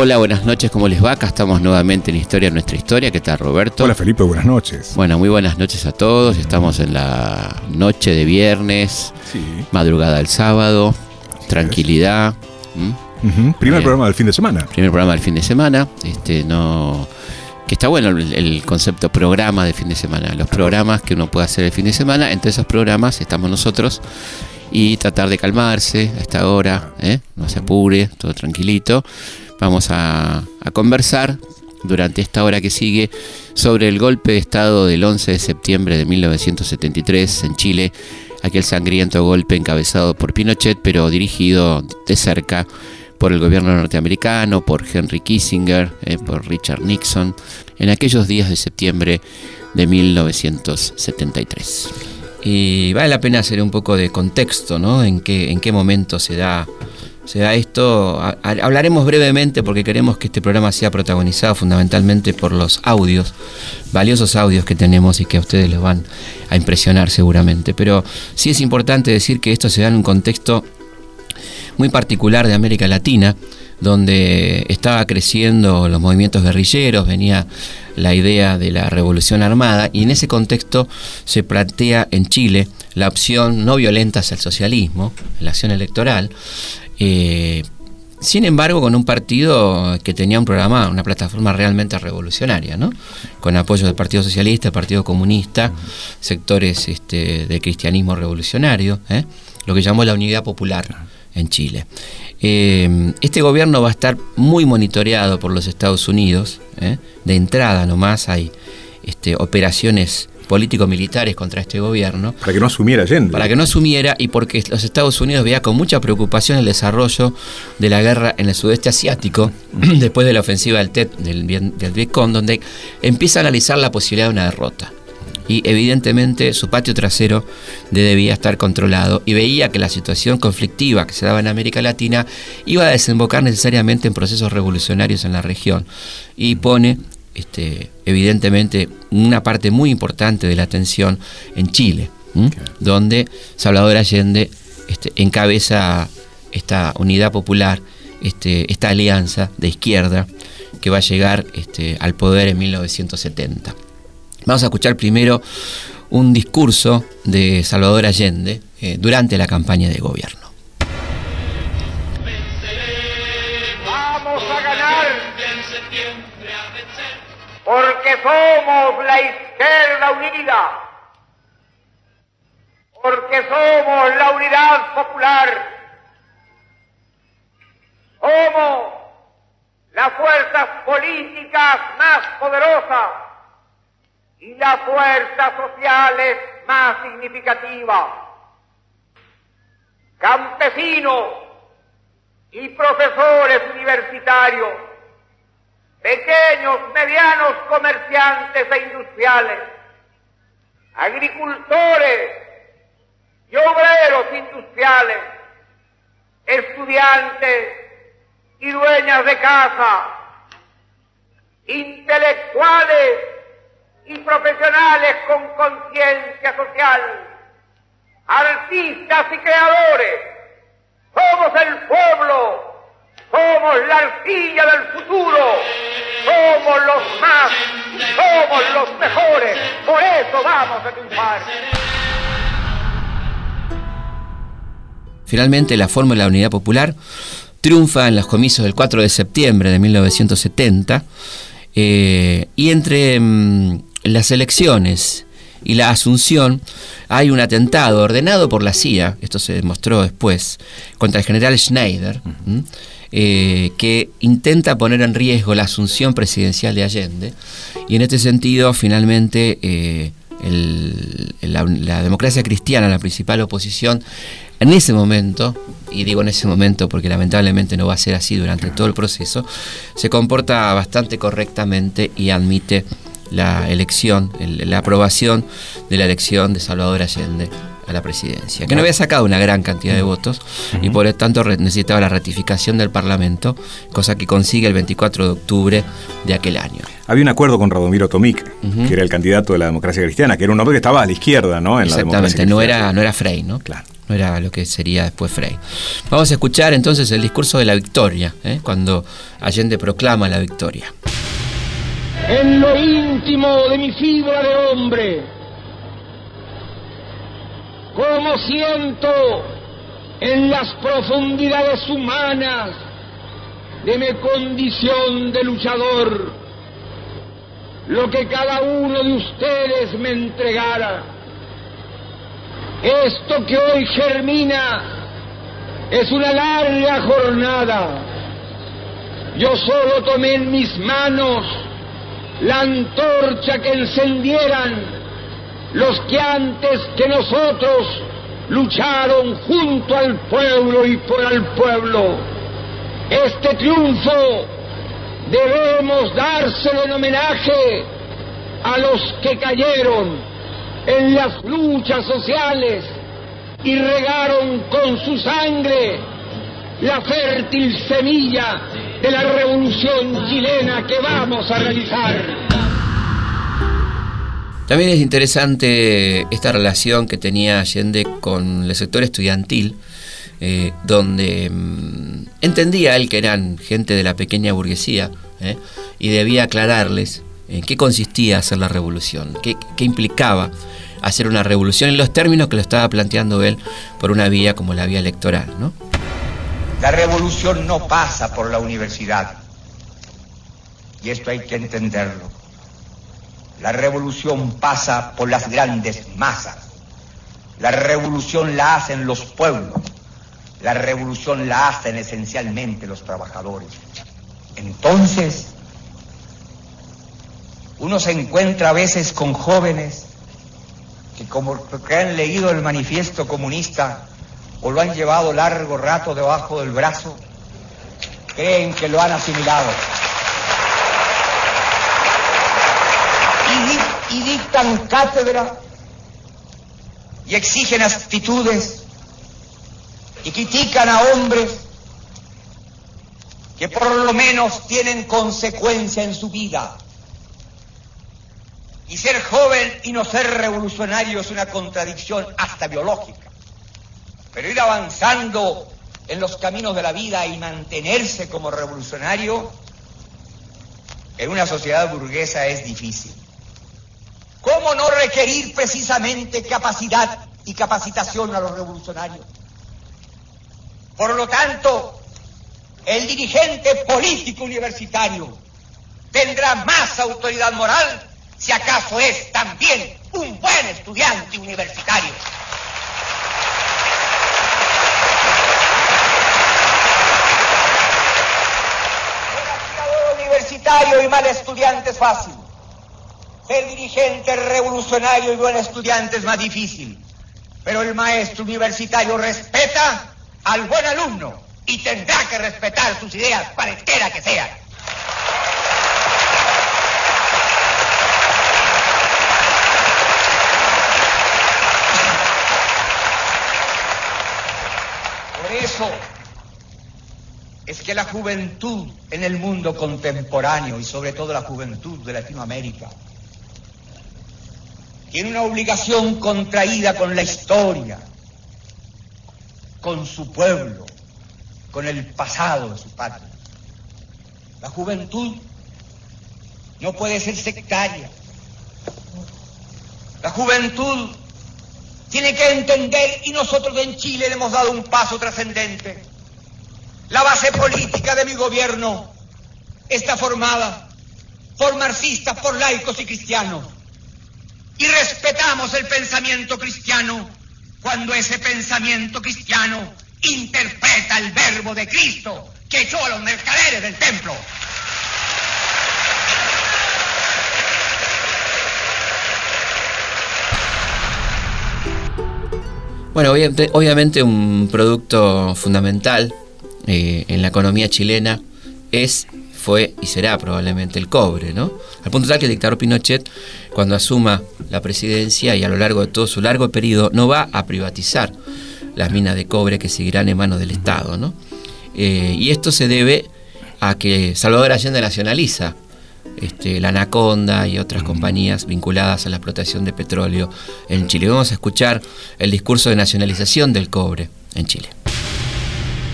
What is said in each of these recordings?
Hola, buenas noches, ¿cómo les va? Acá estamos nuevamente en Historia Nuestra Historia. ¿Qué tal, Roberto? Hola, Felipe, buenas noches. Bueno, muy buenas noches a todos. Estamos en la noche de viernes, Sí. madrugada del sábado, tranquilidad. ¿m? Ujú, Primer programa del fin de semana. Primer programa del fin de semana. Este, no. Que está bueno el, el concepto programa de fin de semana. Los programas que uno puede hacer el fin de semana. Entre esos programas estamos nosotros. Y tratar de calmarse a esta hora. ¿eh? No se apure, todo tranquilito. Vamos a, conversar durante esta hora que sigue sobre el golpe de Estado del 11 de septiembre de 1973 en Chile. Aquel sangriento golpe encabezado por Pinochet, pero dirigido de cerca por el gobierno norteamericano, por Henry Kissinger, eh, por Richard Nixon, en aquellos días de septiembre de 1973. Y vale la pena hacer un poco de contexto, ¿no? En qué, en qué momento se da, se da esto. Hablaremos brevemente porque queremos que este programa sea protagonizado fundamentalmente por los audios, valiosos audios que tenemos y que a ustedes les van a impresionar seguramente. Pero sí es importante decir que esto se da en un contexto muy particular de América Latina, donde estaba creciendo los movimientos guerrilleros, venía la idea de la revolución armada, y en ese contexto se plantea en Chile la opción no violenta hacia el socialismo, la acción electoral. Eh, sin embargo, con un partido que tenía un programa, una plataforma realmente revolucionaria, ¿no? Con apoyo del Partido Socialista, Partido Comunista, sectores este, de cristianismo revolucionario, ¿eh? lo que llamó la Unidad Popular en Chile. Eh, este gobierno va a estar muy monitoreado por los Estados Unidos. ¿eh? De entrada nomás hay este, operaciones político-militares contra este gobierno Para que no asumiera Allende. para que no asumiera y porque los Estados Unidos veía con mucha preocupación el desarrollo de la guerra en el sudeste asiático después de la ofensiva del TET del, del Vietcong, donde empieza a analizar la posibilidad de una derrota. Y evidentemente su patio trasero de- debía estar controlado y veía que la situación conflictiva que se daba en América Latina iba a desembocar necesariamente en procesos revolucionarios en la región. Y pone este, evidentemente una parte muy importante de la atención en Chile, donde Salvador Allende este, encabeza esta unidad popular, este, esta alianza de izquierda que va a llegar este, al poder en 1970. Vamos a escuchar primero un discurso de Salvador Allende eh, durante la campaña de gobierno. Porque somos la izquierda unida, porque somos la unidad popular, somos las fuerzas políticas más poderosas y las fuerzas sociales más significativas. Campesinos, y profesores universitarios, pequeños, medianos comerciantes e industriales, agricultores y obreros industriales, estudiantes y dueñas de casa, intelectuales y profesionales con conciencia social, artistas y creadores, somos el pueblo, somos la arcilla del futuro, somos los más, somos los mejores, por eso vamos a triunfar. Finalmente, la fórmula de unidad popular triunfa en los comicios del 4 de septiembre de 1970 eh, y entre mm, las elecciones y la asunción hay un atentado ordenado por la CIA, esto se demostró después, contra el general Schneider. Eh, que intenta poner en riesgo la asunción presidencial de Allende. Y en este sentido finalmente eh, la, democracia cristiana, la principal oposición, en ese momento, y digo en ese momento porque lamentablemente no va a ser así durante todo el proceso, se comporta bastante correctamente y admite la elección, el- la aprobación de la elección de Salvador Allende a la presidencia, que no había sacado una gran cantidad de votos y por lo tanto necesitaba la ratificación del Parlamento, cosa que consigue el 24 de octubre de aquel año. Había un acuerdo con Radomiro Tomic, que era el candidato de la democracia cristiana, que era un hombre que estaba a la izquierda, ¿no? En la democracia Exactamente, no cristiana. era, no era Frey, ¿no? Claro. No era lo que sería después Frey. Vamos a escuchar entonces el discurso de la victoria, ¿eh? cuando Allende proclama la victoria. en lo íntimo de mi fibra de hombre, como siento en las profundidades humanas de mi condición de luchador, lo que cada uno de ustedes me entregara. Esto que hoy germina es una larga jornada. Yo solo tomé en mis manos la antorcha que encendieran los que antes que nosotros lucharon junto al pueblo y por el pueblo. Este triunfo debemos dárselo en homenaje a los que cayeron en las luchas sociales y regaron con su sangre la fértil semilla de la revolución chilena que vamos a realizar. También es interesante esta relación que tenía Allende con el sector estudiantil, eh, donde mm, entendía él que eran gente de la pequeña burguesía ¿eh? y debía aclararles en qué consistía hacer la revolución, qué, qué implicaba hacer una revolución en los términos que lo estaba planteando él por una vía como la vía electoral. ¿no? La revolución no pasa por la universidad. Y esto hay que entenderlo. La revolución pasa por las grandes masas. La revolución la hacen los pueblos. La revolución la hacen esencialmente los trabajadores. Entonces, uno se encuentra a veces con jóvenes que como que han leído el manifiesto comunista o lo han llevado largo rato debajo del brazo, creen que lo han asimilado. Y, di- y dictan cátedra y exigen actitudes y critican a hombres que por lo menos tienen consecuencia en su vida. Y ser joven y no ser revolucionario es una contradicción hasta biológica. Pero ir avanzando en los caminos de la vida y mantenerse como revolucionario en una sociedad burguesa es difícil. ¿Cómo no requerir precisamente capacidad y capacitación a los revolucionarios? Por lo tanto, el dirigente político universitario tendrá más autoridad moral si acaso es también un buen estudiante universitario. Universitario y mal estudiante es fácil. Ser dirigente revolucionario y buen estudiante es más difícil. Pero el maestro universitario respeta al buen alumno y tendrá que respetar sus ideas, cualesquiera que sean. Por eso es que la juventud en el mundo contemporáneo y sobre todo la juventud de Latinoamérica tiene una obligación contraída con la historia, con su pueblo, con el pasado de su patria. La juventud no puede ser sectaria. La juventud tiene que entender, y nosotros en Chile le hemos dado un paso trascendente. La base política de mi gobierno está formada por marxistas, por laicos y cristianos. Y respetamos el pensamiento cristiano cuando ese pensamiento cristiano interpreta el verbo de Cristo que echó a los mercaderes del templo. Bueno, obviamente, un producto fundamental eh, en la economía chilena es fue y será probablemente el cobre, ¿no? Al punto tal que el dictador Pinochet, cuando asuma la presidencia y a lo largo de todo su largo periodo, no va a privatizar las minas de cobre que seguirán en manos del Estado, ¿no? Eh, y esto se debe a que Salvador Allende nacionaliza este, la Anaconda y otras compañías vinculadas a la explotación de petróleo en Chile. Vamos a escuchar el discurso de nacionalización del cobre en Chile.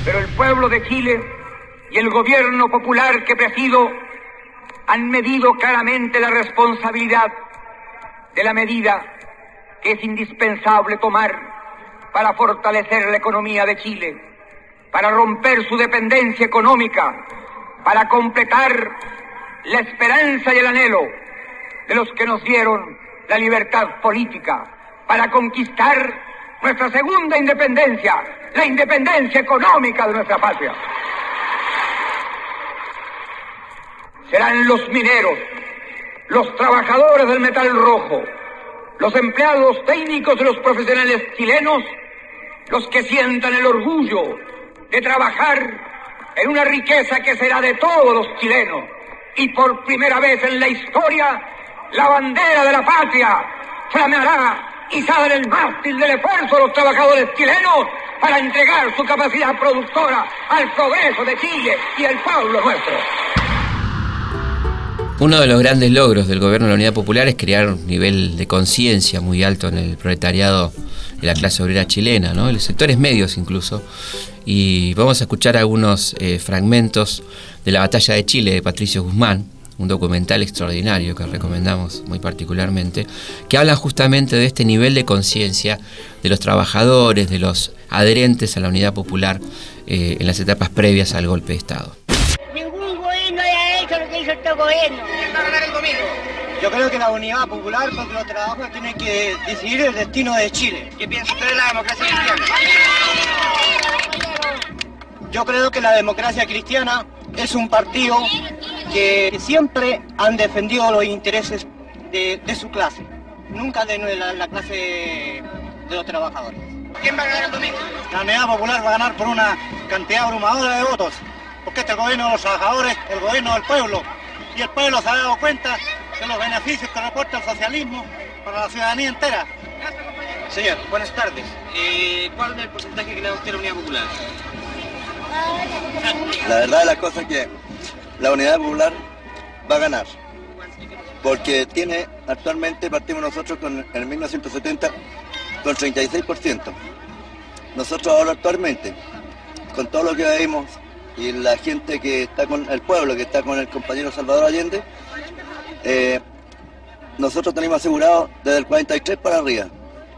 Pero el pueblo de Chile y el gobierno popular que presido han medido claramente la responsabilidad de la medida que es indispensable tomar para fortalecer la economía de Chile, para romper su dependencia económica, para completar la esperanza y el anhelo de los que nos dieron la libertad política, para conquistar nuestra segunda independencia, la independencia económica de nuestra patria. Serán los mineros, los trabajadores del metal rojo, los empleados técnicos de los profesionales chilenos, los que sientan el orgullo de trabajar en una riqueza que será de todos los chilenos. Y por primera vez en la historia, la bandera de la patria flameará izada en el mástil del esfuerzo de los trabajadores chilenos para entregar su capacidad productora al progreso de Chile y el pueblo nuestro. Uno de los grandes logros del gobierno de la Unidad Popular es crear un nivel de conciencia muy alto en el proletariado de la clase obrera chilena, ¿no? en los sectores medios incluso. Y vamos a escuchar algunos eh, fragmentos de la batalla de Chile de Patricio Guzmán, un documental extraordinario que recomendamos muy particularmente, que habla justamente de este nivel de conciencia de los trabajadores, de los adherentes a la unidad popular eh, en las etapas previas al golpe de Estado. Lo que hizo gobierno. ¿Quién va a ganar el domingo? Yo creo que la unidad popular, porque los trabajadores tienen que decidir el destino de Chile. ¿Qué piensa usted de la democracia cristiana? Yo creo que la democracia cristiana es un partido que siempre han defendido los intereses de, de su clase, nunca de la, la, clase de los trabajadores. ¿Quién va a ganar el domingo? La unidad popular va a ganar por una cantidad abrumadora de votos, porque este es el gobierno de los trabajadores, el gobierno del pueblo, y el pueblo se ha dado cuenta de los beneficios que reporta el socialismo para la ciudadanía entera. Señor, buenas tardes. Eh, ¿Cuál es el porcentaje que le da usted a la Unidad Popular? La verdad de las cosas es que la Unidad Popular va a ganar. Porque tiene actualmente, partimos nosotros con, en el 1970 con 36%. Nosotros ahora actualmente, con todo lo que vemos y la gente que está con el pueblo, que está con el compañero Salvador Allende, eh, nosotros tenemos asegurado desde el 43 para arriba.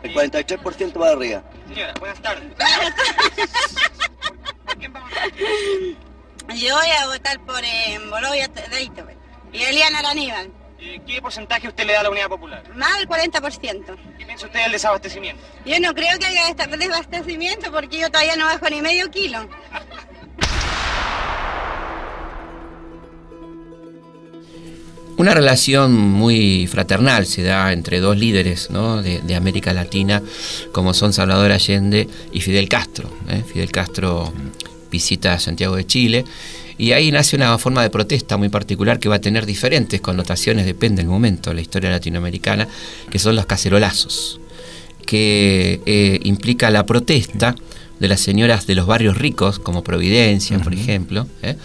El 43% para arriba. Señora, buenas tardes. Yo voy a votar por eh, Bolovia Deito y Eliana Aníbal. Eh, ¿Qué porcentaje usted le da a la Unidad Popular? Más del 40%. ¿Qué piensa usted del desabastecimiento? Yo no creo que haya desabastecimiento porque yo todavía no bajo ni medio kilo. Una relación muy fraternal se da entre dos líderes ¿no? de, de, América Latina, como son Salvador Allende y Fidel Castro. ¿eh? Fidel Castro visita Santiago de Chile y ahí nace una forma de protesta muy particular que va a tener diferentes connotaciones, depende del momento, la historia latinoamericana, que son los cacerolazos, que eh, implica la protesta de las señoras de los barrios ricos, como Providencia, uh -huh. por ejemplo, ¿eh?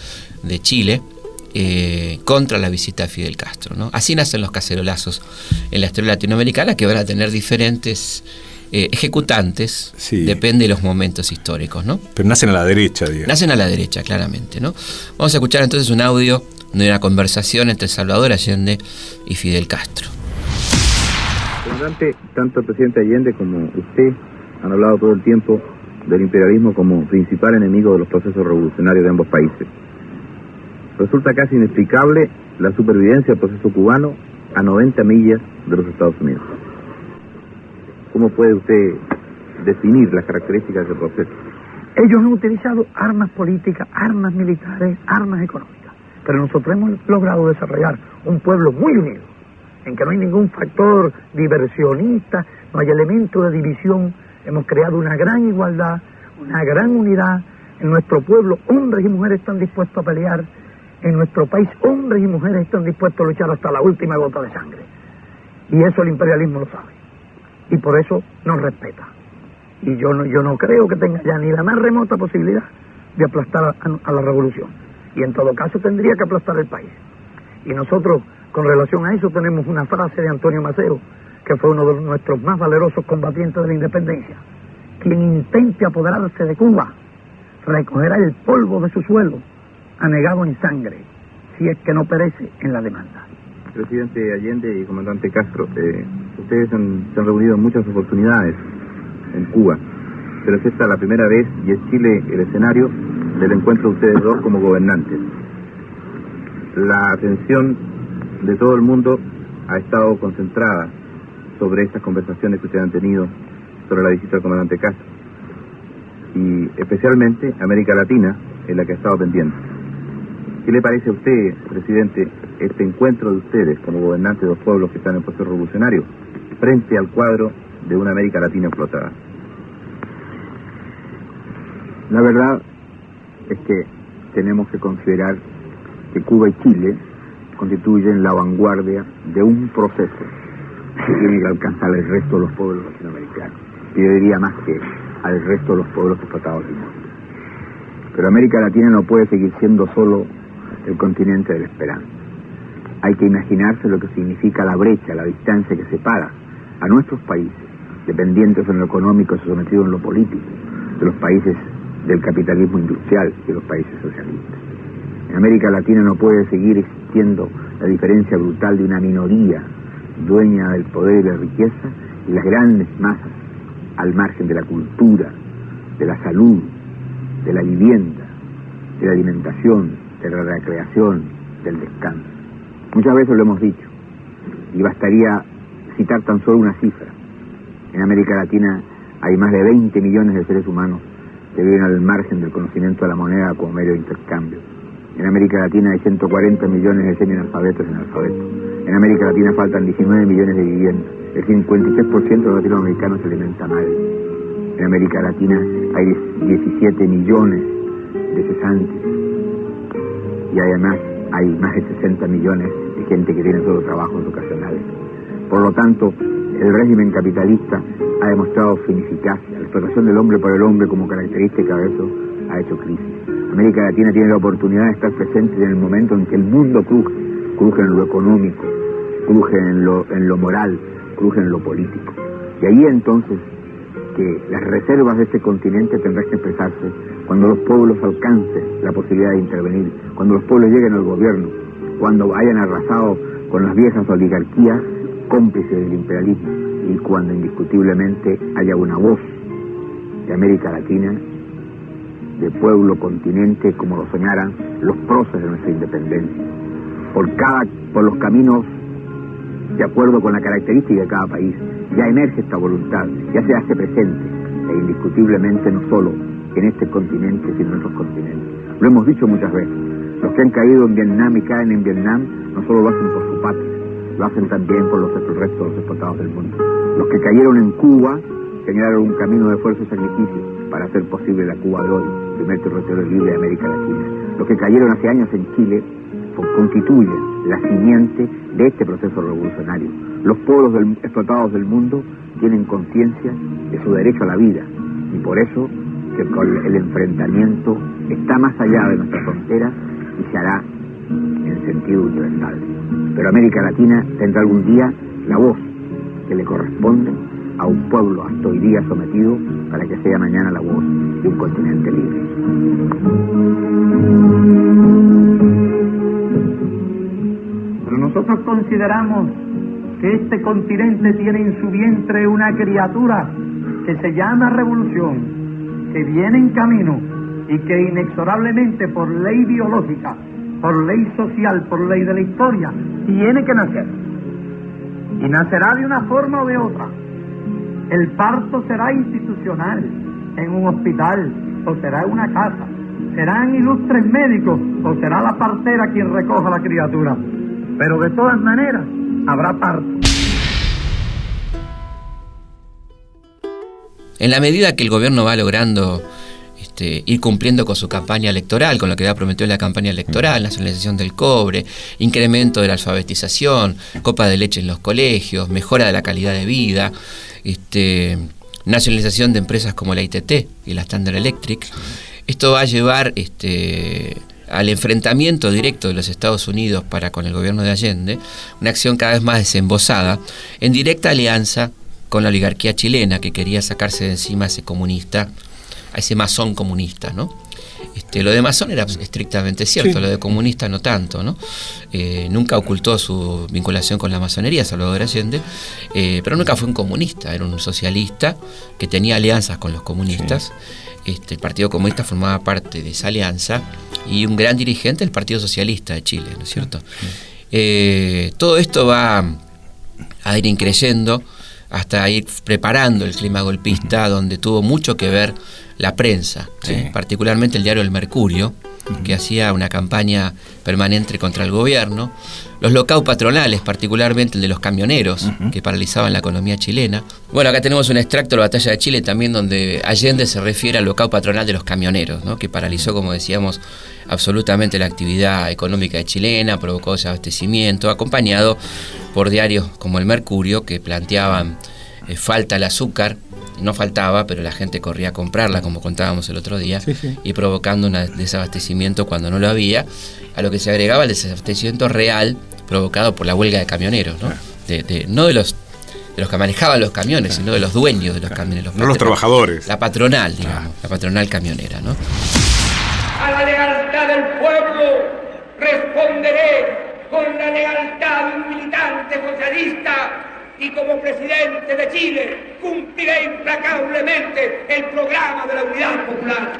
de Chile, eh, contra la visita de Fidel Castro. ¿no? Así nacen los cacerolazos en la historia latinoamericana que van a tener diferentes eh, ejecutantes, sí. depende de los momentos históricos. ¿no? Pero nacen a la derecha, digamos. Nacen a la derecha, claramente. ¿no? Vamos a escuchar entonces un audio de una conversación entre Salvador Allende y Fidel Castro. Comandante, tanto el presidente Allende como usted han hablado todo el tiempo del imperialismo como principal enemigo de los procesos revolucionarios de ambos países. Resulta casi inexplicable la supervivencia del proceso cubano a 90 millas de los Estados Unidos. ¿Cómo puede usted definir las características del proceso? Ellos han utilizado armas políticas, armas militares, armas económicas, pero nosotros hemos logrado desarrollar un pueblo muy unido, en que no hay ningún factor diversionista, no hay elemento de división, hemos creado una gran igualdad, una gran unidad, en nuestro pueblo hombres y mujeres están dispuestos a pelear en nuestro país hombres y mujeres están dispuestos a luchar hasta la última gota de sangre. Y eso el imperialismo lo sabe. Y por eso nos respeta. Y yo no, yo no creo que tenga ya ni la más remota posibilidad de aplastar a, a la revolución. Y en todo caso tendría que aplastar el país. Y nosotros, con relación a eso, tenemos una frase de Antonio Maceo, que fue uno de nuestros más valerosos combatientes de la independencia. Quien intente apoderarse de Cuba recogerá el polvo de su suelo, anegado en sangre, si es que no perece en la demanda. Presidente Allende y comandante Castro, eh, ustedes se han reunido en muchas oportunidades en Cuba, pero es esta la primera vez y es Chile el escenario del encuentro de ustedes dos como gobernantes. La atención de todo el mundo ha estado concentrada sobre estas conversaciones que ustedes han tenido sobre la visita del comandante Castro y especialmente América Latina en la que ha estado pendiente. ¿Qué le parece a usted, presidente, este encuentro de ustedes como gobernantes de los pueblos que están en proceso revolucionario frente al cuadro de una América Latina explotada? La verdad es que tenemos que considerar que Cuba y Chile constituyen la vanguardia de un proceso que tiene que alcanzar el resto de los pueblos latinoamericanos. Yo diría más que al resto de los pueblos explotados del mundo. Pero América Latina no puede seguir siendo solo el continente de la esperanza. Hay que imaginarse lo que significa la brecha, la distancia que separa a nuestros países, dependientes en lo económico sometidos en lo político, de los países del capitalismo industrial y de los países socialistas. En América Latina no puede seguir existiendo la diferencia brutal de una minoría dueña del poder y la riqueza y las grandes masas al margen de la cultura, de la salud, de la vivienda, de la alimentación, de la recreación, del descanso. Muchas veces lo hemos dicho, y bastaría citar tan solo una cifra. En América Latina hay más de 20 millones de seres humanos que viven al margen del conocimiento de la moneda como medio de intercambio. En América Latina hay 140 millones de semi-analfabetos y analfabetos. En América Latina faltan 19 millones de viviendas. El 53% de los latinoamericanos se alimenta mal. En América Latina hay 17 millones de cesantes. Y además hay más de 60 millones de gente que tiene solo trabajos ocasionales. Por lo tanto, el régimen capitalista ha demostrado su ineficacia. La explotación del hombre por el hombre como característica de eso ha hecho crisis. América Latina tiene la oportunidad de estar presente en el momento en que el mundo cruje, cruje en lo económico, cruje en lo, en lo moral, cruje en lo político. Y ahí entonces que las reservas de este continente tendrán que expresarse cuando los pueblos alcancen la posibilidad de intervenir, cuando los pueblos lleguen al gobierno, cuando hayan arrasado con las viejas oligarquías cómplices del imperialismo y cuando indiscutiblemente haya una voz de América Latina, de pueblo, continente, como lo soñaran los próceres de nuestra independencia, por cada, por los caminos de acuerdo con la característica de cada país, ya emerge esta voluntad, ya se hace presente, e indiscutiblemente no solo en este continente, sino en otros continentes. Lo hemos dicho muchas veces, los que han caído en Vietnam y caen en Vietnam no solo lo hacen por su patria, lo hacen también por los restos de los explotados del mundo. Los que cayeron en Cuba generaron un camino de esfuerzo y sacrificio para hacer posible la Cuba de hoy, primer territorio libre de América Latina. Los que cayeron hace años en Chile constituyen la simiente de este proceso revolucionario. Los pueblos explotados del mundo tienen conciencia de su derecho a la vida y por eso el enfrentamiento está más allá de nuestras fronteras y se hará en sentido universal. Pero América Latina tendrá algún día la voz que le corresponde a un pueblo hasta hoy día sometido para que sea mañana la voz de un continente libre. Pero nosotros consideramos que este continente tiene en su vientre una criatura que se llama revolución, que viene en camino y que inexorablemente por ley biológica, por ley social, por ley de la historia, tiene que nacer. Y nacerá de una forma o de otra. El parto será institucional, en un hospital o será en una casa. Serán ilustres médicos o será la partera quien recoja la criatura. Pero de todas maneras, habrá parto. En la medida que el gobierno va logrando este, ir cumpliendo con su campaña electoral, con lo que había prometido en la campaña electoral, nacionalización del cobre, incremento de la alfabetización, copa de leche en los colegios, mejora de la calidad de vida, este, nacionalización de empresas como la ITT y la Standard Electric. Esto va a llevar este, al enfrentamiento directo de los Estados Unidos para con el gobierno de Allende, una acción cada vez más desembosada, en directa alianza con la oligarquía chilena que quería sacarse de encima a ese comunista, a ese masón comunista, ¿no? Este, lo de masón era estrictamente cierto, lo de comunista no tanto, ¿no? Eh, nunca ocultó su vinculación con la masonería, Salvador Allende, eh, pero nunca fue un comunista, era un socialista que tenía alianzas con los comunistas. Este, el Partido Comunista formaba parte de esa alianza y un gran dirigente del Partido Socialista de Chile, ¿no es cierto? Eh, todo esto va a ir increyendo hasta ir preparando el clima golpista, donde tuvo mucho que ver la prensa, ¿eh? particularmente el diario El Mercurio, que hacía una campaña permanente contra el gobierno, los locaos patronales, particularmente el de los camioneros, que paralizaban la economía chilena. Bueno, acá tenemos un extracto de la batalla de Chile también donde Allende se refiere al locao patronal de los camioneros, ¿no? que paralizó, como decíamos, absolutamente la actividad económica chilena, provocó desabastecimiento, acompañado por diarios como el Mercurio, que planteaban eh, falta el azúcar, no faltaba, pero la gente corría a comprarla, como contábamos el otro día, y provocando un desabastecimiento cuando no lo había, a lo que se agregaba el desabastecimiento real provocado por la huelga de camioneros, ¿no? De, no de los de los que manejaban los camiones, sino de los dueños de los camiones. no los trabajadores. La patronal, digamos, la patronal camionera, ¿no? A la responderé con la lealtad de un militante socialista y como presidente de Chile cumpliré implacablemente el programa de la unidad popular.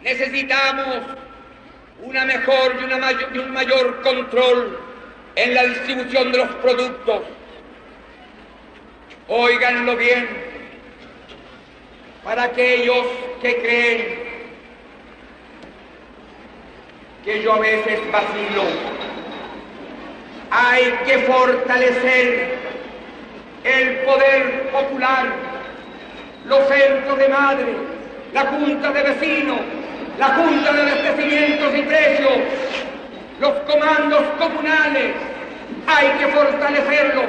Necesitamos una mejor y, y un mayor control en la distribución de los productos. Óiganlo bien, para aquellos que creen que yo a veces vacilo. Hay que fortalecer el poder popular, los centros de madre, la junta de vecinos, la junta de abastecimientos y precios, los comandos comunales. Hay que fortalecerlos,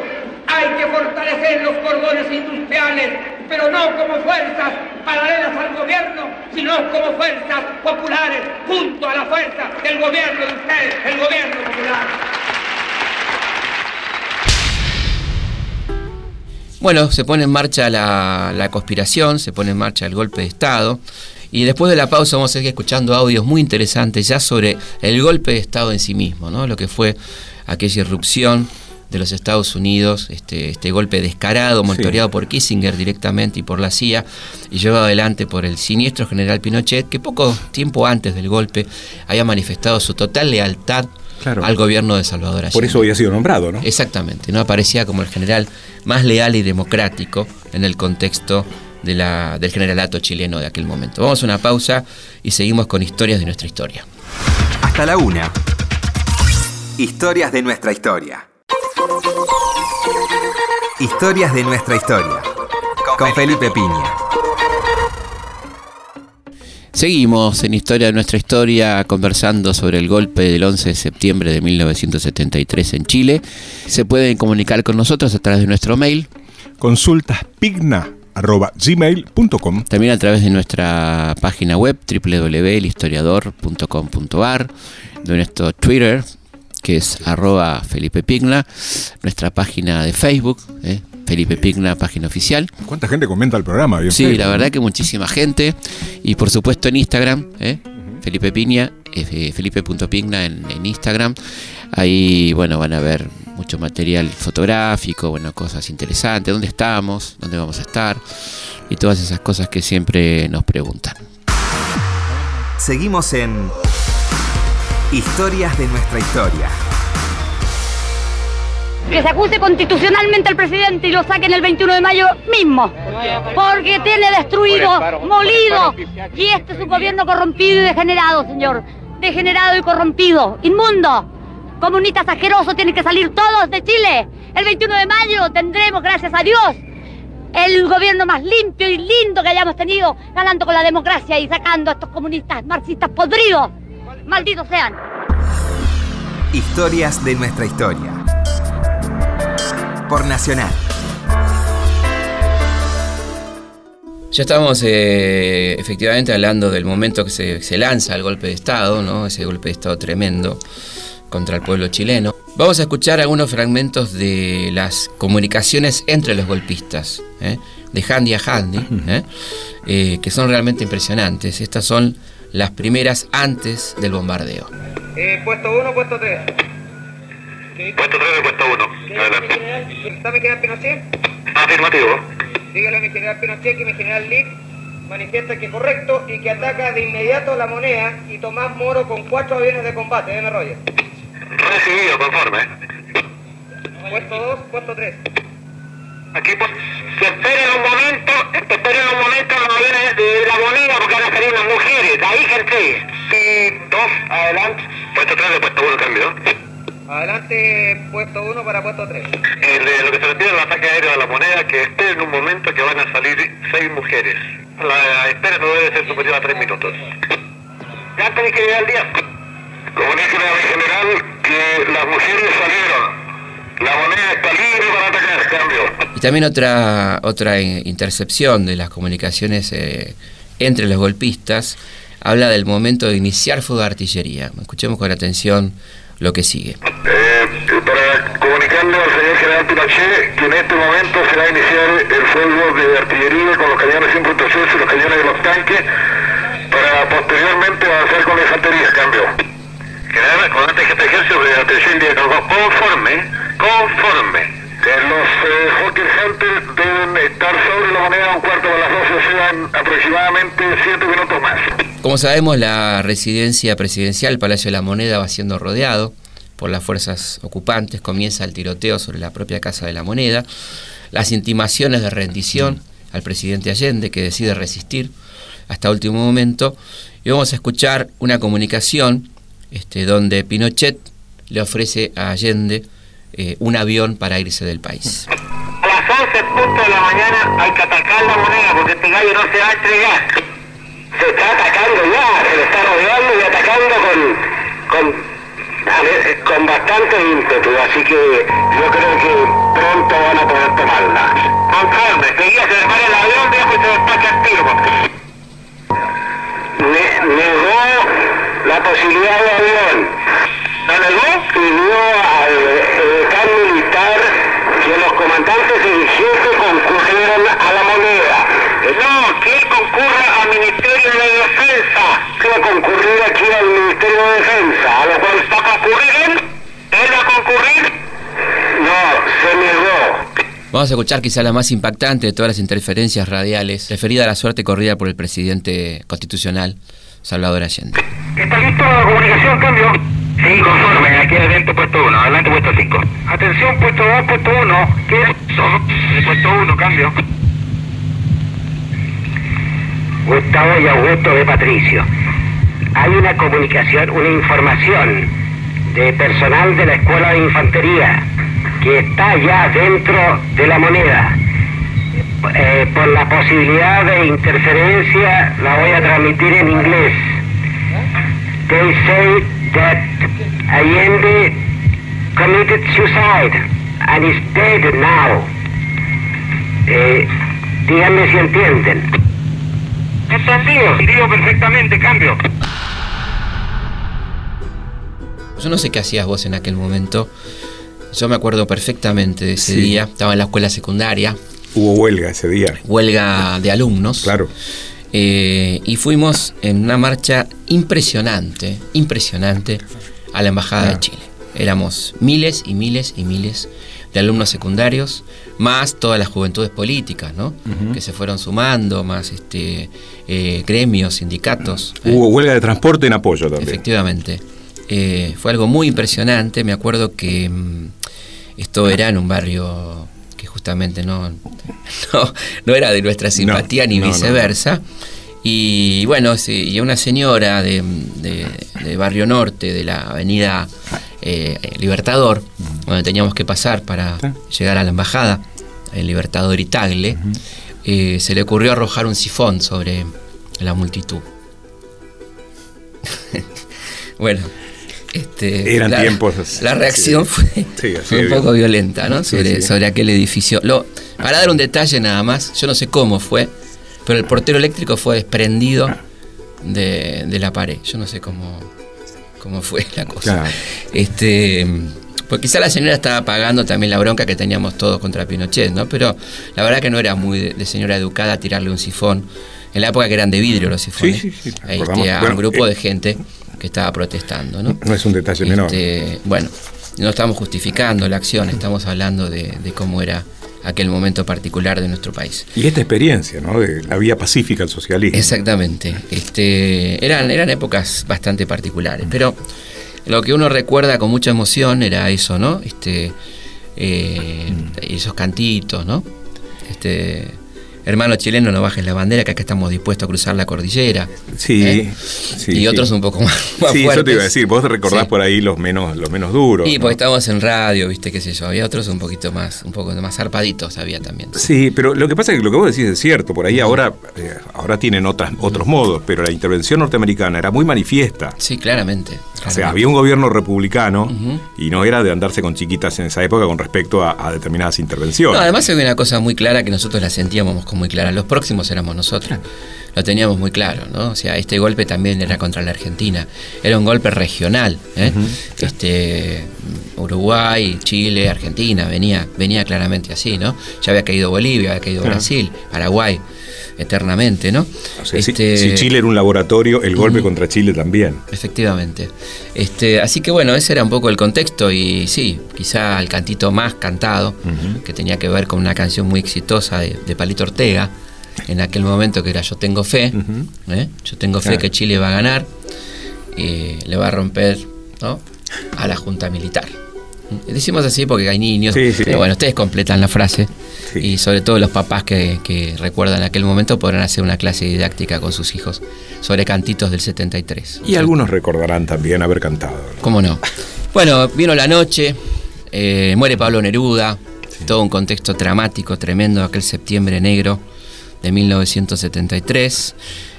hay que fortalecer los cordones industriales, pero no como fuerzas paralelas al gobierno, sino como fuerzas populares, junto a la fuerza del gobierno de ustedes, el gobierno popular. Bueno, se pone en marcha la, conspiración, se pone en marcha el golpe de Estado. Y después de la pausa vamos a seguir escuchando audios muy interesantes ya sobre el golpe de Estado en sí mismo, ¿no? Lo que fue aquella irrupción de los Estados Unidos, este, este golpe descarado, monitoreado por Kissinger directamente y por la CIA, y llevado adelante por el siniestro general Pinochet, que poco tiempo antes del golpe había manifestado su total lealtad al gobierno de Salvador Allende. Por eso había sido nombrado, ¿no? Exactamente, no aparecía como el general más leal y democrático en el contexto de la, del generalato chileno de aquel momento. Vamos a una pausa y seguimos con historias de nuestra historia. Hasta la una. Historias de nuestra historia. Historias de nuestra historia. Con Felipe Piña. Seguimos en Historia de nuestra historia conversando sobre el golpe del 11 de septiembre de 1973 en Chile. Se pueden comunicar con nosotros a través de nuestro mail. consultaspigna.gmail.com También a través de nuestra página web www.historiador.com.ar, de nuestro Twitter, que es arroba Felipe Pigna, nuestra página de Facebook, ¿eh? Felipe Pigna, página oficial. ¿Cuánta gente comenta el programa? sí, la verdad que muchísima gente. Y por supuesto en Instagram, ¿eh? Felipe Piña, eh, Felipe.pigna en, en Instagram. Ahí, bueno, van a ver mucho material fotográfico, bueno, cosas interesantes, dónde estamos, dónde vamos a estar y todas esas cosas que siempre nos preguntan. Seguimos en Historias de nuestra historia. Que se acuse constitucionalmente al presidente y lo saquen el 21 de mayo mismo. Porque tiene destruido, molido. Y este es un gobierno corrompido y degenerado, señor. Degenerado y corrompido. Inmundo. Comunistas asquerosos tienen que salir todos de Chile. El 21 de mayo tendremos, gracias a Dios, el gobierno más limpio y lindo que hayamos tenido, ganando con la democracia y sacando a estos comunistas marxistas podridos. Malditos sean. Historias de nuestra historia. Por Nacional. Ya estamos eh, efectivamente hablando del momento que se, se lanza el golpe de Estado, ¿no? ese golpe de Estado tremendo contra el pueblo chileno. Vamos a escuchar algunos fragmentos de las comunicaciones entre los golpistas, ¿eh? De handy a handy, ¿eh? Eh, que son realmente impresionantes. Estas son las primeras antes del bombardeo. Eh, puesto 1, puesto 3. Puesto 3 de puesto 1. Adelante. ¿Está mi general Pinochet? Afirmativo. Dígale a mi general Pinochet que mi general Lick manifiesta que es correcto y que ataca de inmediato la moneda y Tomás Moro con cuatro aviones de combate. Deme Roger. Recibido, conforme. Puesto 2, puesto 3. Aquí, pues, que esperen un momento, esperen un momento aviones de la moneda porque van a salir las mujeres. De ahí, gente. Sí, dos, adelante. Puesto 3 de puesto 1, cambio. Adelante, puesto 1 para puesto 3. El de lo que se refiere al ataque aéreo a la moneda, que esperen un momento que van a salir seis mujeres. La espera no debe ser superior a tres minutos. Ya de que llegue el día. Comuníquenle a mi general que las mujeres salieron. La moneda está libre para atacar, cambio. Y también otra, otra intercepción de las comunicaciones eh, entre los golpistas habla del momento de iniciar fuego de artillería. Escuchemos con atención lo que sigue. Eh, para comunicarle al señor general Pinochet que en este momento se va a iniciar el fuego de artillería con los cañones 5.6 y los cañones de los tanques para posteriormente avanzar con la infantería, cambio. General, comandante jefe de ejército de atención indirecta, conforme, conforme. Que los eh, Hawker Center deben estar sobre la moneda a un cuarto de las 12, o sea, en aproximadamente 7 minutos más. Como sabemos, la residencia presidencial, el Palacio de la Moneda, va siendo rodeado por las fuerzas ocupantes. Comienza el tiroteo sobre la propia Casa de la Moneda. Las intimaciones de rendición al presidente Allende, que decide resistir hasta último momento. Y vamos a escuchar una comunicación este, donde Pinochet le ofrece a Allende eh, un avión para irse del país. A las 11 punto de la mañana hay que atacar la moneda porque este gallo no se va a entregar. Se está atacando ya, se le está rodeando y atacando con, con, a con bastante ímpetu, así que yo creo que pronto van a poder tomarla. Conforme, seguía se le para el avión, viejo, y se despacha el tiro. Ne- negó la posibilidad de avión. ¿La negó? Pidió al eh, can militar que los comandantes y jefes concurrieran a la moneda. Eh, No, que él concurra al Ministerio de Defensa. Que va a concurrir aquí al Ministerio de Defensa. A lo cual a concurrir él. ¿Él va a concurrir? No, se negó. Vamos a escuchar quizá la más impactante de todas las interferencias radiales, referida a la suerte corrida por el presidente constitucional, Salvador Allende. ¿Está listo la comunicación, cambio? Sí, conforme, aquí adelante puesto 1, adelante puesto 5. Atención, puesto 2, puesto 1, ¿qué es eso? Puesto 1, cambio. Gustavo y Augusto de Patricio. Hay una comunicación, una información de personal de la Escuela de Infantería que está ya dentro de la moneda. Eh, por la posibilidad de interferencia la voy a transmitir en inglés. They say that Allende committed suicide and is dead now. Eh, díganme si entienden. Entendido, digo perfectamente, cambio. Yo no sé qué hacías vos en aquel momento. Yo me acuerdo perfectamente de ese Sí. día. Estaba en la escuela secundaria. Hubo huelga ese día. Huelga de alumnos. Claro. Eh, y fuimos en una marcha impresionante, impresionante, a la Embajada de Chile. Éramos miles y miles y miles de alumnos secundarios, más todas las juventudes políticas, ¿no? Que se fueron sumando, más este eh, gremios, sindicatos. Hubo huelga de transporte en apoyo también. Efectivamente. Eh, fue algo muy impresionante. Me acuerdo que mm, esto era en un barrio que justamente no, no, no era de nuestra simpatía ni no, viceversa. Y bueno, sí, y una señora de, de- de Barrio Norte, de la avenida eh, Libertador, donde teníamos que pasar para llegar a la embajada, el Libertador y Tagle, eh, se le ocurrió arrojar un sifón sobre la multitud. bueno, este, Eran la, tiempos. La reacción fue, Sí, fue un poco violenta, ¿no? Sí, sobre, sobre aquel edificio. Lo- para dar un detalle nada más, yo no sé cómo fue, pero el portero eléctrico fue desprendido de, de la pared. Yo no sé cómo, cómo fue la cosa. Claro. Este, pues quizá la señora estaba pagando también la bronca que teníamos todos contra Pinochet, ¿no? Pero la verdad que no era muy de, de señora educada tirarle un sifón. En la época que eran de vidrio los sifones. Sí, sí, sí, Este, a Bueno, un grupo eh, de gente que estaba protestando, ¿no? No es un detalle menor. Este, bueno, no estamos justificando la acción, estamos hablando de, de cómo era aquel momento particular de nuestro país. Y esta experiencia, ¿no? De la vía pacífica al socialismo. Exactamente. Este, eran, eran épocas bastante particulares. Pero lo que uno recuerda con mucha emoción era eso, ¿no? Este, eh, esos cantitos, ¿no? Este, hermano chileno, no bajes la bandera, que acá estamos dispuestos a cruzar la cordillera. Sí, ¿eh? sí, Y sí. otros un poco más, más Sí, eso fuertes. te iba a decir. Vos recordás Sí. por ahí los menos, los menos duros. Y ¿no? porque estábamos en radio, viste, qué sé yo. Había otros un poquito más, un poco más zarpaditos había también. Sí, pero lo que pasa es que lo que vos decís es cierto. Por ahí ahora, eh, ahora tienen otras, otros modos, pero la intervención norteamericana era muy manifiesta. Sí, claramente. O sea, había un gobierno republicano y no era de andarse con chiquitas en esa época con respecto a, a determinadas intervenciones. No, además había una cosa muy clara que nosotros la sentíamos como muy clara. Los próximos éramos nosotros. Lo teníamos muy claro, ¿no? O sea, este golpe también era contra la Argentina. Era un golpe regional. ¿eh? Este Uruguay, Chile, Argentina, venía, venía claramente así, ¿no? Ya había caído Bolivia, había caído Claro. Brasil, Paraguay, eternamente, ¿no? O sea, si- Este- si, Chile era un laboratorio, el golpe contra Chile también. Efectivamente. Este, así que bueno, ese era un poco el contexto y sí, quizá el cantito más cantado, que tenía que ver con una canción muy exitosa de, de Palito Ortega, en aquel momento que era Yo tengo fe, ¿eh? yo tengo fe Claro. que Chile va a ganar, y le va a romper ¿no? a la Junta Militar. Decimos así porque hay niños, Sí, sí. pero bueno, ustedes completan la frase y sobre todo los papás que, que recuerdan aquel momento podrán hacer una clase didáctica con sus hijos sobre cantitos del 73. Y algunos recordarán también haber cantado. ¿Cómo no? Bueno, vino la noche, eh, muere Pablo Neruda, todo un contexto dramático, tremendo, aquel septiembre negro de 1973.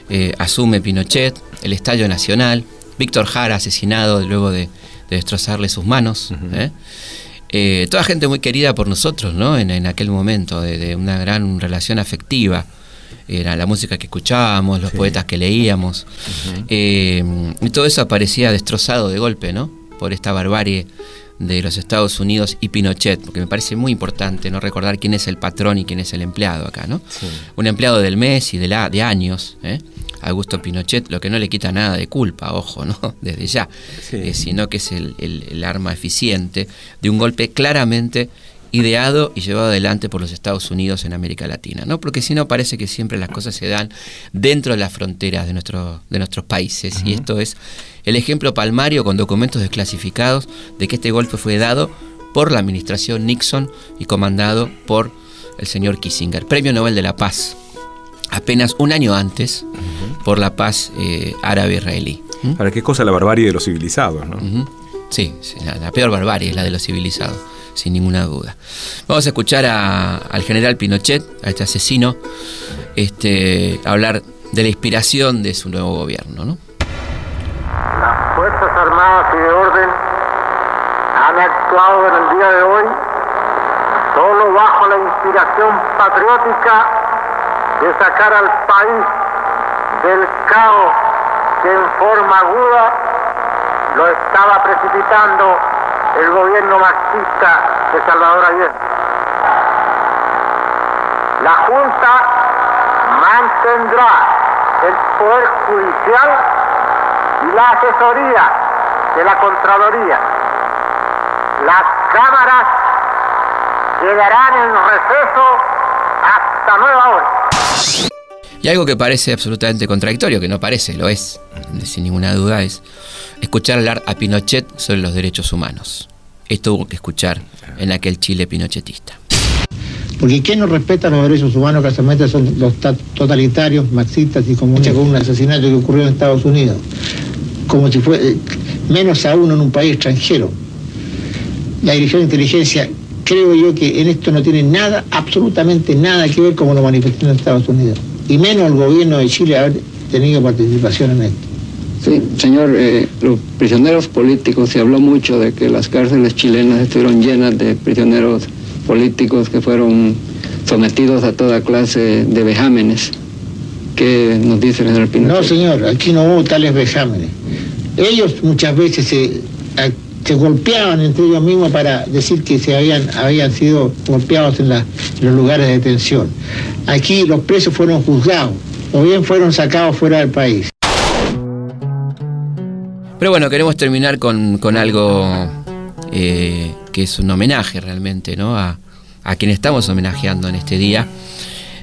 eh, asume Pinochet, el Estadio Nacional, Víctor Jara asesinado luego de, de destrozarle sus manos. ¿eh? Eh, toda gente muy querida por nosotros, ¿no? En, en aquel momento, de, de una gran relación afectiva. Era la música que escuchábamos, los poetas que leíamos. Eh, y todo eso aparecía destrozado de golpe, ¿no? Por esta barbarie de los Estados Unidos y Pinochet, porque me parece muy importante no recordar quién es el patrón y quién es el empleado acá, ¿no? Un empleado del mes y de, la, de años, ¿eh? Augusto Pinochet, lo que no le quita nada de culpa, ojo, ¿no? Desde ya, Eh, sino que es el, el- el arma eficiente de un golpe claramente ideado y llevado adelante por los Estados Unidos en América Latina, ¿no? Porque si no parece que siempre las cosas se dan dentro de las fronteras de, nuestro, de nuestros países. Y esto es el ejemplo palmario con documentos desclasificados de que este golpe fue dado por la administración Nixon y comandado por el señor Kissinger, Premio Nobel de la Paz, apenas un año antes por la paz eh, árabe-israelí. Para qué cosa la barbarie de los civilizados, ¿no? Sí, sí, la, la peor barbarie es la de los civilizados, sin ninguna duda. Vamos a escuchar a- al general Pinochet, a este asesino, este, hablar de la inspiración de su nuevo gobierno, ¿no? Las Fuerzas Armadas y de Orden han actuado en el día de hoy solo bajo la inspiración patriótica de sacar al país del caos que en forma aguda lo estaba precipitando el gobierno marxista de Salvador Allende. La Junta mantendrá el poder judicial y la asesoría de la Contraloría. Las cámaras quedarán en receso hasta nueva hora. Y algo que parece absolutamente contradictorio, que no parece, lo es, sin ninguna duda, es escuchar hablar a Pinochet sobre los derechos humanos. Esto hubo que escuchar en aquel Chile pinochetista. Porque ¿quién no respeta los derechos humanos que se son los ta- totalitarios, marxistas y comunistas con un asesinato que ocurrió en Estados Unidos? Como si fuera, menos aún en un país extranjero. la Dirección de Inteligencia, creo yo que en esto no tiene nada, absolutamente nada que ver como lo manifestó en Estados Unidos. Y menos el gobierno de Chile haber tenido participación en esto. Sí, señor, eh, los prisioneros políticos, se habló mucho de que las cárceles chilenas estuvieron llenas de prisioneros políticos que fueron sometidos a toda clase de vejámenes. ¿Qué nos dice el señor Pinochet? No, señor, aquí no hubo tales vejámenes. Ellos muchas veces se, se golpeaban entre ellos mismos para decir que se habían, habían sido golpeados en, los lugares de detención. Aquí los presos fueron juzgados o bien fueron sacados fuera del país. Pero bueno, queremos terminar con, con algo eh, que es un homenaje realmente, ¿no? A, a quien estamos homenajeando en este día,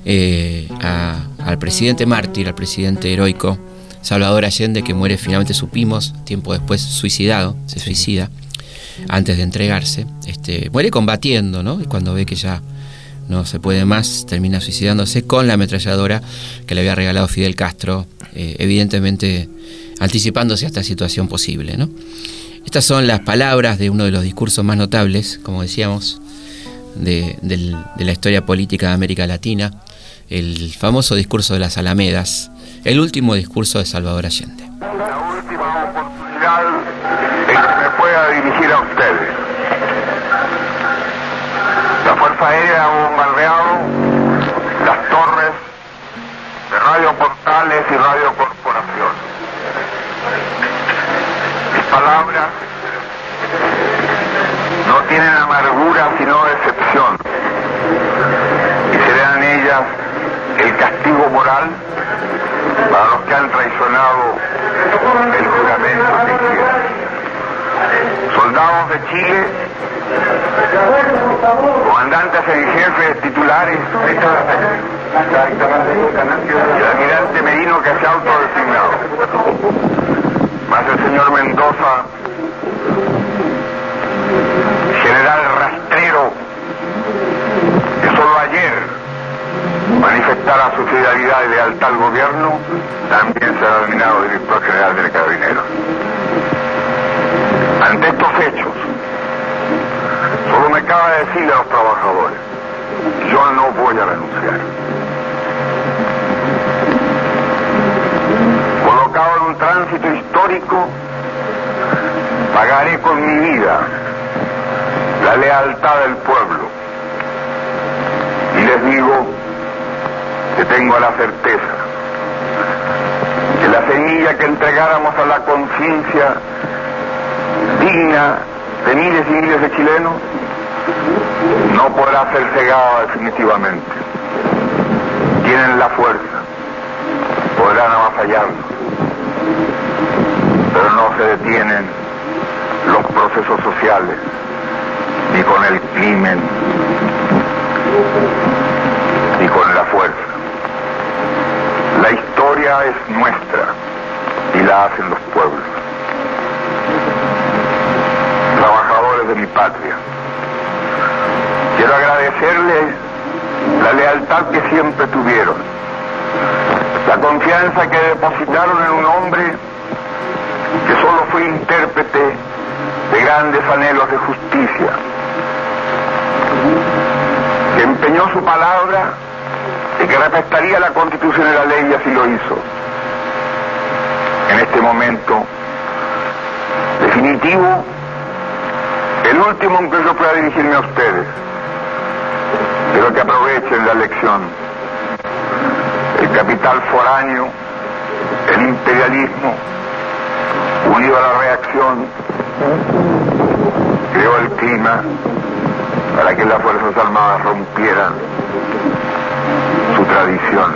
eh, al presidente mártir, al presidente heroico, Salvador Allende, que muere finalmente, supimos, tiempo después, suicidado, se suicida, antes de entregarse. Este, muere combatiendo, ¿no? Y cuando ve que ya no se puede más, termina suicidándose con la ametralladora que le había regalado Fidel Castro, eh, evidentemente anticipándose a esta situación posible. ¿no? Estas son las palabras de uno de los discursos más notables, como decíamos, de, del- de la historia política de América Latina, el famoso discurso de las Alamedas, el último discurso de Salvador Allende. oportunidad en que me pueda dirigir a ustedes. La Fuerza Aérea ha bombardeado las torres de Radio Portales y Radio Corporación. Mis palabras no tienen amargura sino decepción y serán ellas el castigo moral para los que han traicionado el juramento. Soldados de Chile, comandantes en jefe, titulares, el almirante Merino que se ha autodesignado. Más el señor Mendoza, general rastrero, que solo ayer manifestara su fidelidad y lealtad al gobierno, también será nominado director general del Carabineros. Ante estos hechos, solo me cabe decirle a los trabajadores, yo no voy a renunciar. Colocado en un tránsito histórico, pagaré con mi vida la lealtad del pueblo. Y les digo tengo la certeza que la semilla que entregáramos a la conciencia digna de miles y miles de chilenos no podrá ser cegada definitivamente. Tienen la fuerza, podrán avasallarnos, pero no se detienen los procesos sociales ni con el crimen ni con la fuerza. La historia es nuestra y la hacen los pueblos. Trabajadores de mi patria, quiero agradecerles la lealtad que siempre tuvieron, la confianza que depositaron en un hombre que solo fue intérprete de grandes anhelos de justicia, que empeñó su palabra y que respetaría la constitución y la ley y así lo hizo. En este momento definitivo, el último en que yo pueda dirigirme a ustedes, quiero que aprovechen la lección. El capital foráneo, el imperialismo, unido a la reacción, creó el clima para que las Fuerzas Armadas rompieran tradición,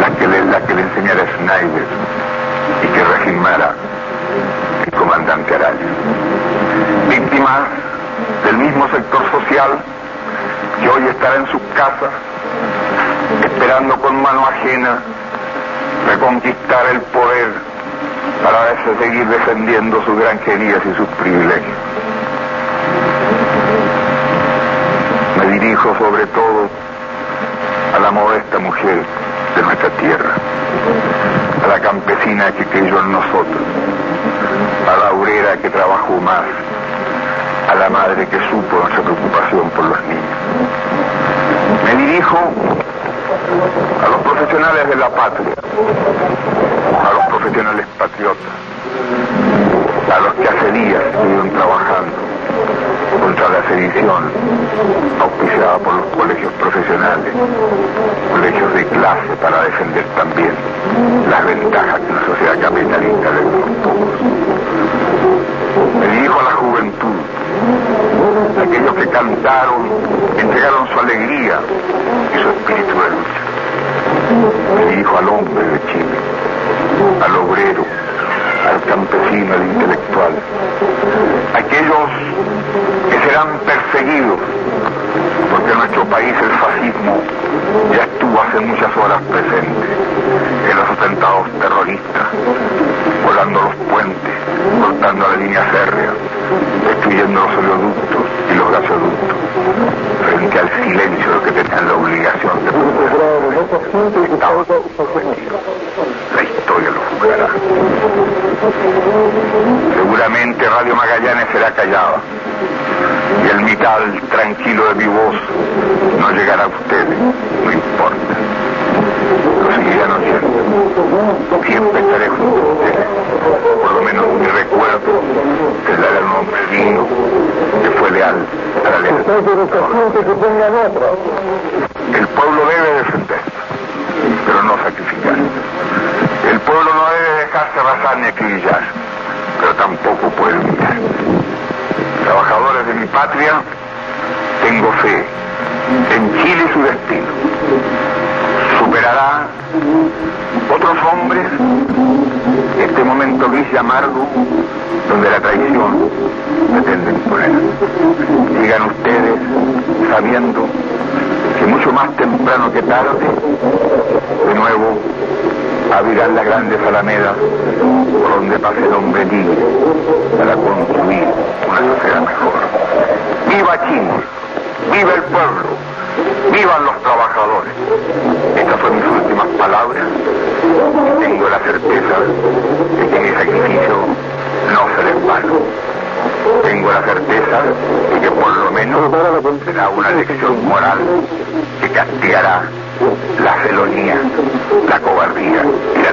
la que le, la que enseñara Schneider y que regimara el comandante Araya. Víctimas del mismo sector social que hoy estará en sus casas esperando con mano ajena reconquistar el poder para seguir defendiendo sus granjerías y sus privilegios. Me dirijo sobre todo a la modesta mujer de nuestra tierra, a la campesina que creyó en nosotros, a la obrera que trabajó más, a la madre que supo nuestra preocupación por los niños. Me dirijo a los profesionales de la patria, a los profesionales patriotas, a los que hace días estuvieron trabajando contra la sedición auspiciada por los colegios profesionales, colegios de clase para defender también las ventajas que una sociedad capitalista a los pocos. Me dirijo a la juventud, aquellos que cantaron, entregaron su alegría y su espíritu de lucha. Me dirijo al hombre de Chile, al obrero, al campesino, al intelectual, aquellos que serán perseguidos, porque en nuestro país el fascismo ya estuvo hace muchas horas presente en los atentados terroristas, volando los puentes, cortando la línea férrea, destruyendo los oleoductos y los gasoductos, frente al silencio de los que tenían la obligación de proteger. Estaban sometidos. La historia lo juzgará. Seguramente Radio Magallanes será callada y el mital tranquilo de mi voz no llegará a ustedes, no importa. Lo seguirán oyendo. Siempre estaré junto a ustedes. Por lo menos mi recuerdo es la del hombre digno que fue leal a la lealtad. El pueblo debe defenderse, pero no sacrificar. El pueblo no debe dejarse arrasar ni acribillar, pero tampoco puede humillar. Trabajadores de mi patria, tengo fe en Chile su destino. Superará otros hombres este momento gris y amargo donde la traición pretende imponer. Sigan ustedes sabiendo que mucho más temprano que tarde, de nuevo abrirán las grandes alamedas por donde pase el hombre libre para construir una sociedad mejor. ¡Viva Chile! ¡Viva el pueblo! ¡Vivan los trabajadores! Estas son mis últimas palabras. Tengo la certeza de que mi sacrificio no será en vano. Tengo la certeza de que por lo menos será una lección moral que castigará la felonía, la cobardía y la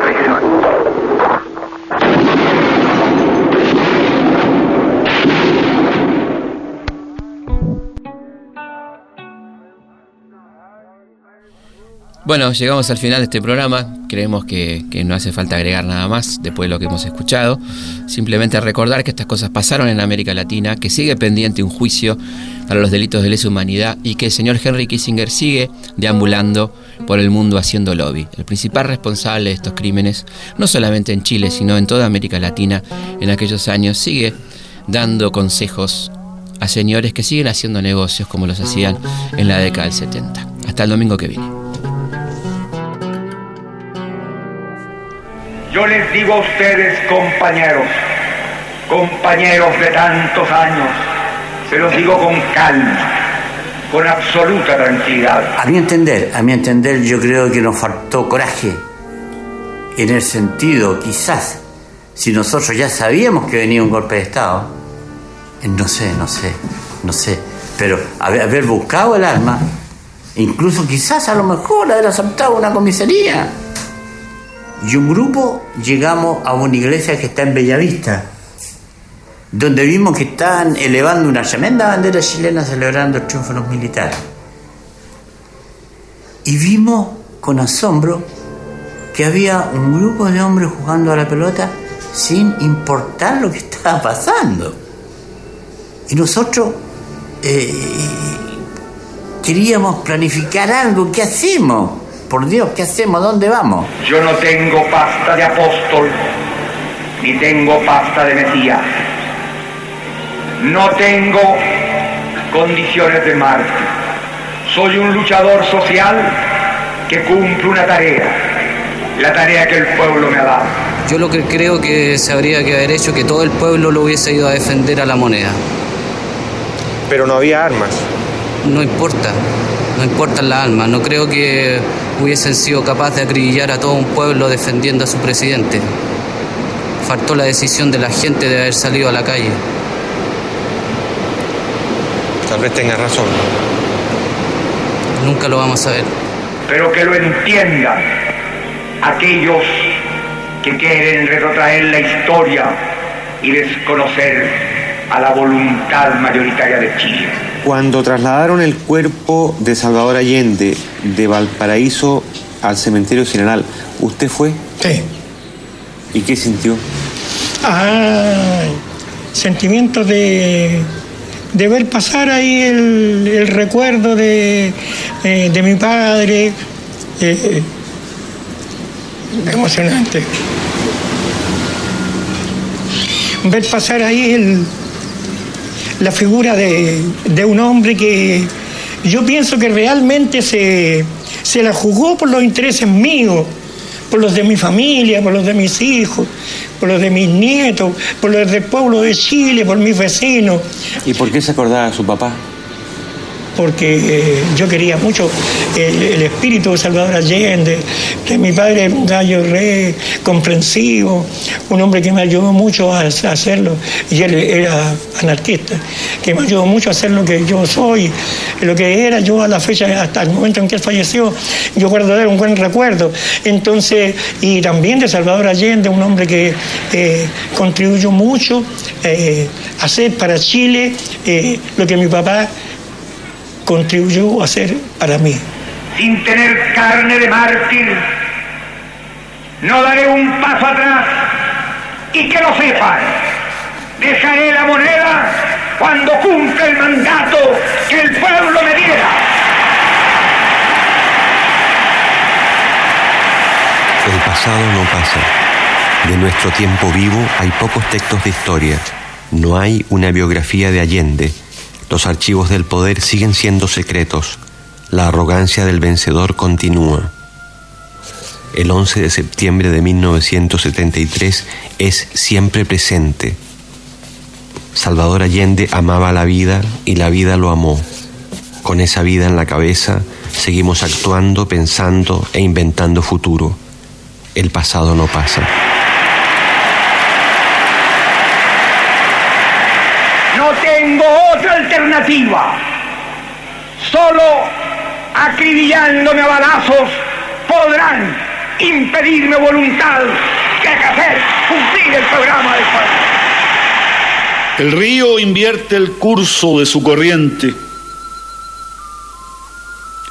Bueno, llegamos al final de este programa. Creemos que, no hace falta agregar nada más después de lo que hemos escuchado. Simplemente recordar que estas cosas pasaron en América Latina, que sigue pendiente un juicio para los delitos de lesa humanidad y que el señor Henry Kissinger sigue deambulando por el mundo haciendo lobby. El principal responsable de estos crímenes, no solamente en Chile, sino en toda América Latina, en aquellos años, sigue dando consejos a señores que siguen haciendo negocios como los hacían en la década del 70. Hasta el domingo que viene. Yo les digo a ustedes, compañeros, compañeros de tantos años, se los digo con calma, con absoluta tranquilidad. A mi entender, a mi entender, yo creo que nos faltó coraje. En el sentido, quizás, si nosotros ya sabíamos que venía un golpe de Estado, no sé, no sé, no sé, pero haber, haber buscado el arma, incluso quizás a lo mejor haber asaltado una comisaría y un grupo llegamos a una iglesia que está en Bellavista, donde vimos que estaban elevando una tremenda bandera chilena celebrando el triunfo de los militares. Y vimos con asombro que había un grupo de hombres jugando a la pelota sin importar lo que estaba pasando. Y nosotros eh, queríamos planificar algo, ¿qué hacemos? Por Dios, ¿qué hacemos? ¿Dónde vamos? Yo no tengo pasta de apóstol, ni tengo pasta de Mesías. No tengo condiciones de mártir. Soy un luchador social que cumple una tarea, la tarea que el pueblo me ha dado. Yo lo que creo que se habría que haber hecho que todo el pueblo lo hubiese ido a defender a la moneda. Pero no había armas. No importa, no importan las armas. No creo que hubiesen sido capaces de acribillar a todo un pueblo defendiendo a su presidente. Faltó la decisión de la gente de haber salido a la calle. Tal vez tenga razón. Nunca lo vamos a ver. Pero que lo entiendan aquellos que quieren retrotraer la historia y desconocer a la voluntad mayoritaria de Chile. Cuando trasladaron el cuerpo de Salvador Allende de Valparaíso al cementerio general, ¿usted fue? Sí. ¿Y qué sintió? Ah, sentimiento de, de ver pasar ahí el, el recuerdo de, eh, de mi padre. eh, emocionante. Ver pasar ahí el, la figura de, de un hombre que yo pienso que realmente se, se la jugó por los intereses míos, por los de mi familia, por los de mis hijos, por los de mis nietos, por los del pueblo de Chile, por mis vecinos, ¿Y por qué se acordaba de su papá? Porque eh, yo quería mucho el, espíritu de Salvador Allende, que mi padre era un gallo re comprensivo, un hombre que me ayudó mucho a, hacerlo, y él era anarquista, que me ayudó mucho a hacer lo que yo soy, lo que era yo a la fecha, hasta el momento en que él falleció, yo guardo de él un buen recuerdo. Entonces, y también de Salvador Allende, un hombre que eh, contribuyó mucho eh, a hacer para Chile lo que mi papá contribuyó a hacer para mí. Sin tener carne de mártir, no daré un paso atrás y que lo sepan. Dejaré la moneda cuando cumpla el mandato que el pueblo me diera. El pasado no pasa. De nuestro tiempo vivo hay pocos textos de historia. No hay una biografía de Allende. Los archivos del poder siguen siendo secretos. La arrogancia del vencedor continúa. El 11 de septiembre de 1973 es siempre presente. Salvador Allende amaba la vida y la vida lo amó. Con esa vida en la cabeza, seguimos actuando, pensando e inventando futuro. El pasado no pasa. No tengo otra alternativa. Solo acribillándome a balazos podrán impedirme voluntad que hacer cumplir el programa del pueblo. El río invierte el curso de su corriente.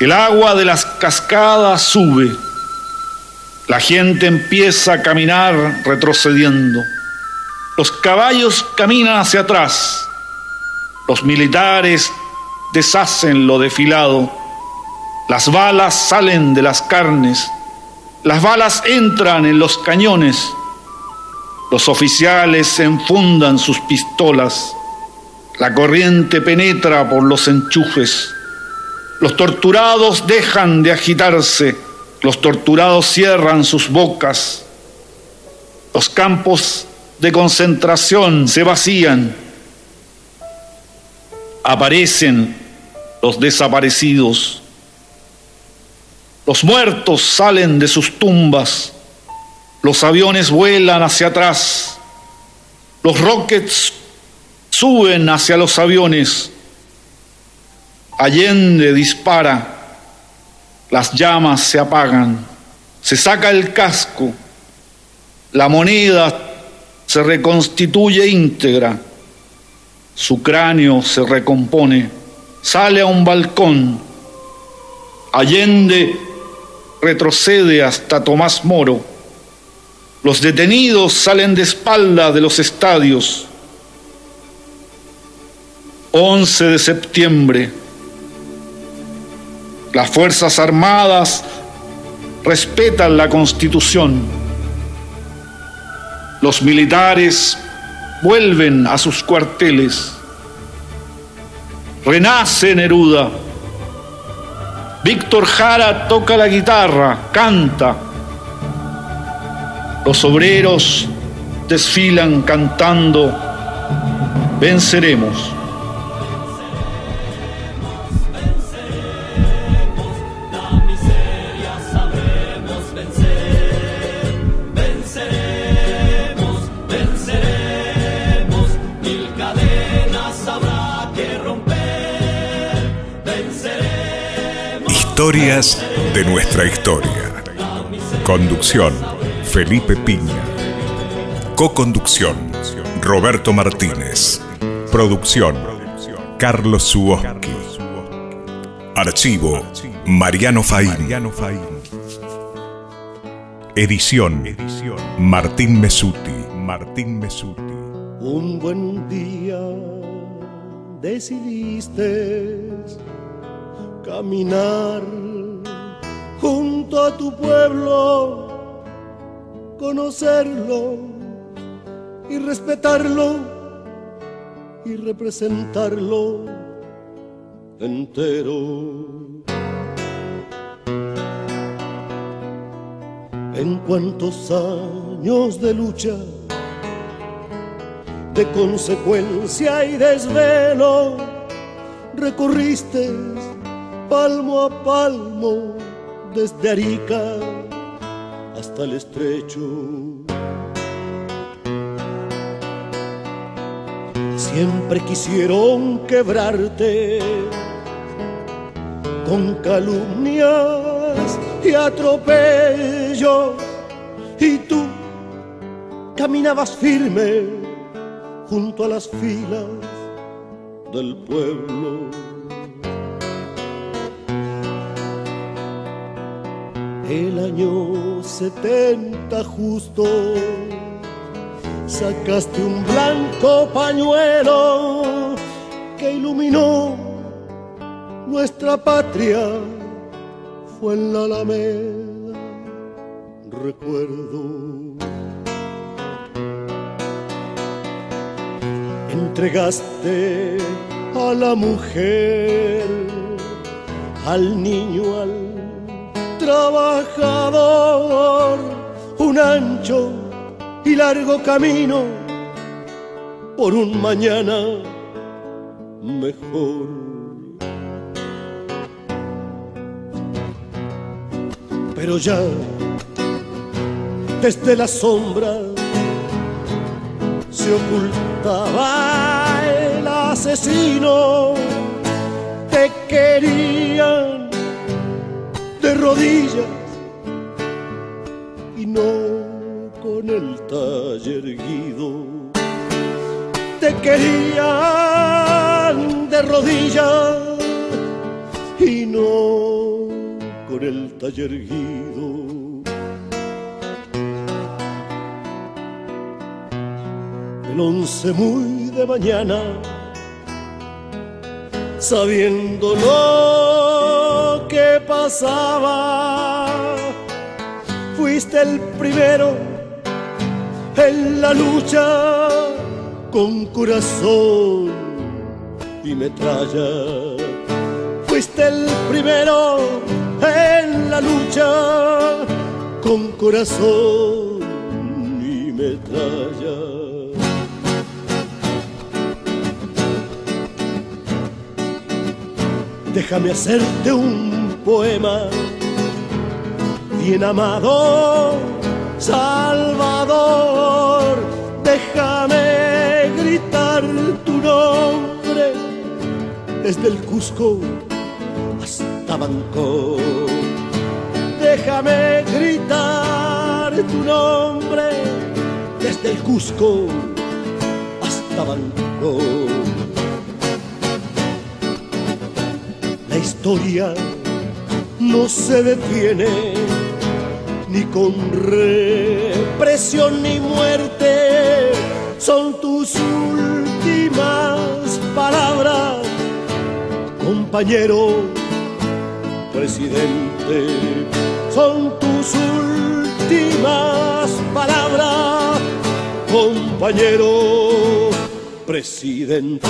El agua de las cascadas sube. La gente empieza a caminar retrocediendo. Los caballos caminan hacia atrás. Los militares deshacen lo desfilado. Las balas salen de las carnes. Las balas entran en los cañones. Los oficiales enfundan sus pistolas. La corriente penetra por los enchufes. Los torturados dejan de agitarse. Los torturados cierran sus bocas. Los campos de concentración se vacían. Aparecen los desaparecidos. Los muertos salen de sus tumbas. Los aviones vuelan hacia atrás. Los rockets suben hacia los aviones. Allende dispara. Las llamas se apagan. Se saca el casco. La moneda se reconstituye íntegra. Su cráneo se recompone. Sale a un balcón. Allende retrocede hasta Tomás Moro. Los detenidos salen de espalda de los estadios. 11 de septiembre. Las Fuerzas Armadas respetan la Constitución. Los militares vuelven a sus cuarteles. Renace Neruda. Víctor Jara toca la guitarra, canta. Los obreros desfilan cantando, venceremos. Historias de nuestra historia. Conducción, Felipe Piña. Co-conducción, Roberto Martínez. Producción, Carlos Suoski. Archivo, Mariano Faín. Edición, Martín Mesuti. Martín Mesuti. Un buen día decidiste caminar junto a tu pueblo, conocerlo y respetarlo y representarlo entero. En cuantos años de lucha, de consecuencia y desvelo, recorriste palmo a palmo desde Arica hasta el estrecho. Siempre quisieron quebrarte con calumnias y atropellos y tú caminabas firme junto a las filas del pueblo. El año 70 justo sacaste un blanco pañuelo que iluminó nuestra patria. Fue en la Alameda, recuerdo. Entregaste a la mujer, al niño, al trabajador, un ancho y largo camino por un mañana mejor. Pero ya desde la sombra se ocultaba el asesino, te querían de rodillas y no con el taller erguido. Te querían de rodillas y no con el taller erguido. El once muy de mañana, sabiendo lo que pasaba, fuiste el primero en la lucha con corazón y metralla. Fuiste el primero en la lucha con corazón y metralla. Déjame hacerte un poema bien amado, Salvador. Déjame gritar tu nombre desde el Cusco hasta Bangkok. Déjame gritar tu nombre desde el Cusco hasta Bangkok. La historia no se detiene ni con represión ni muerte. Son tus últimas palabras, compañero presidente. Son tus últimas palabras, compañero presidente.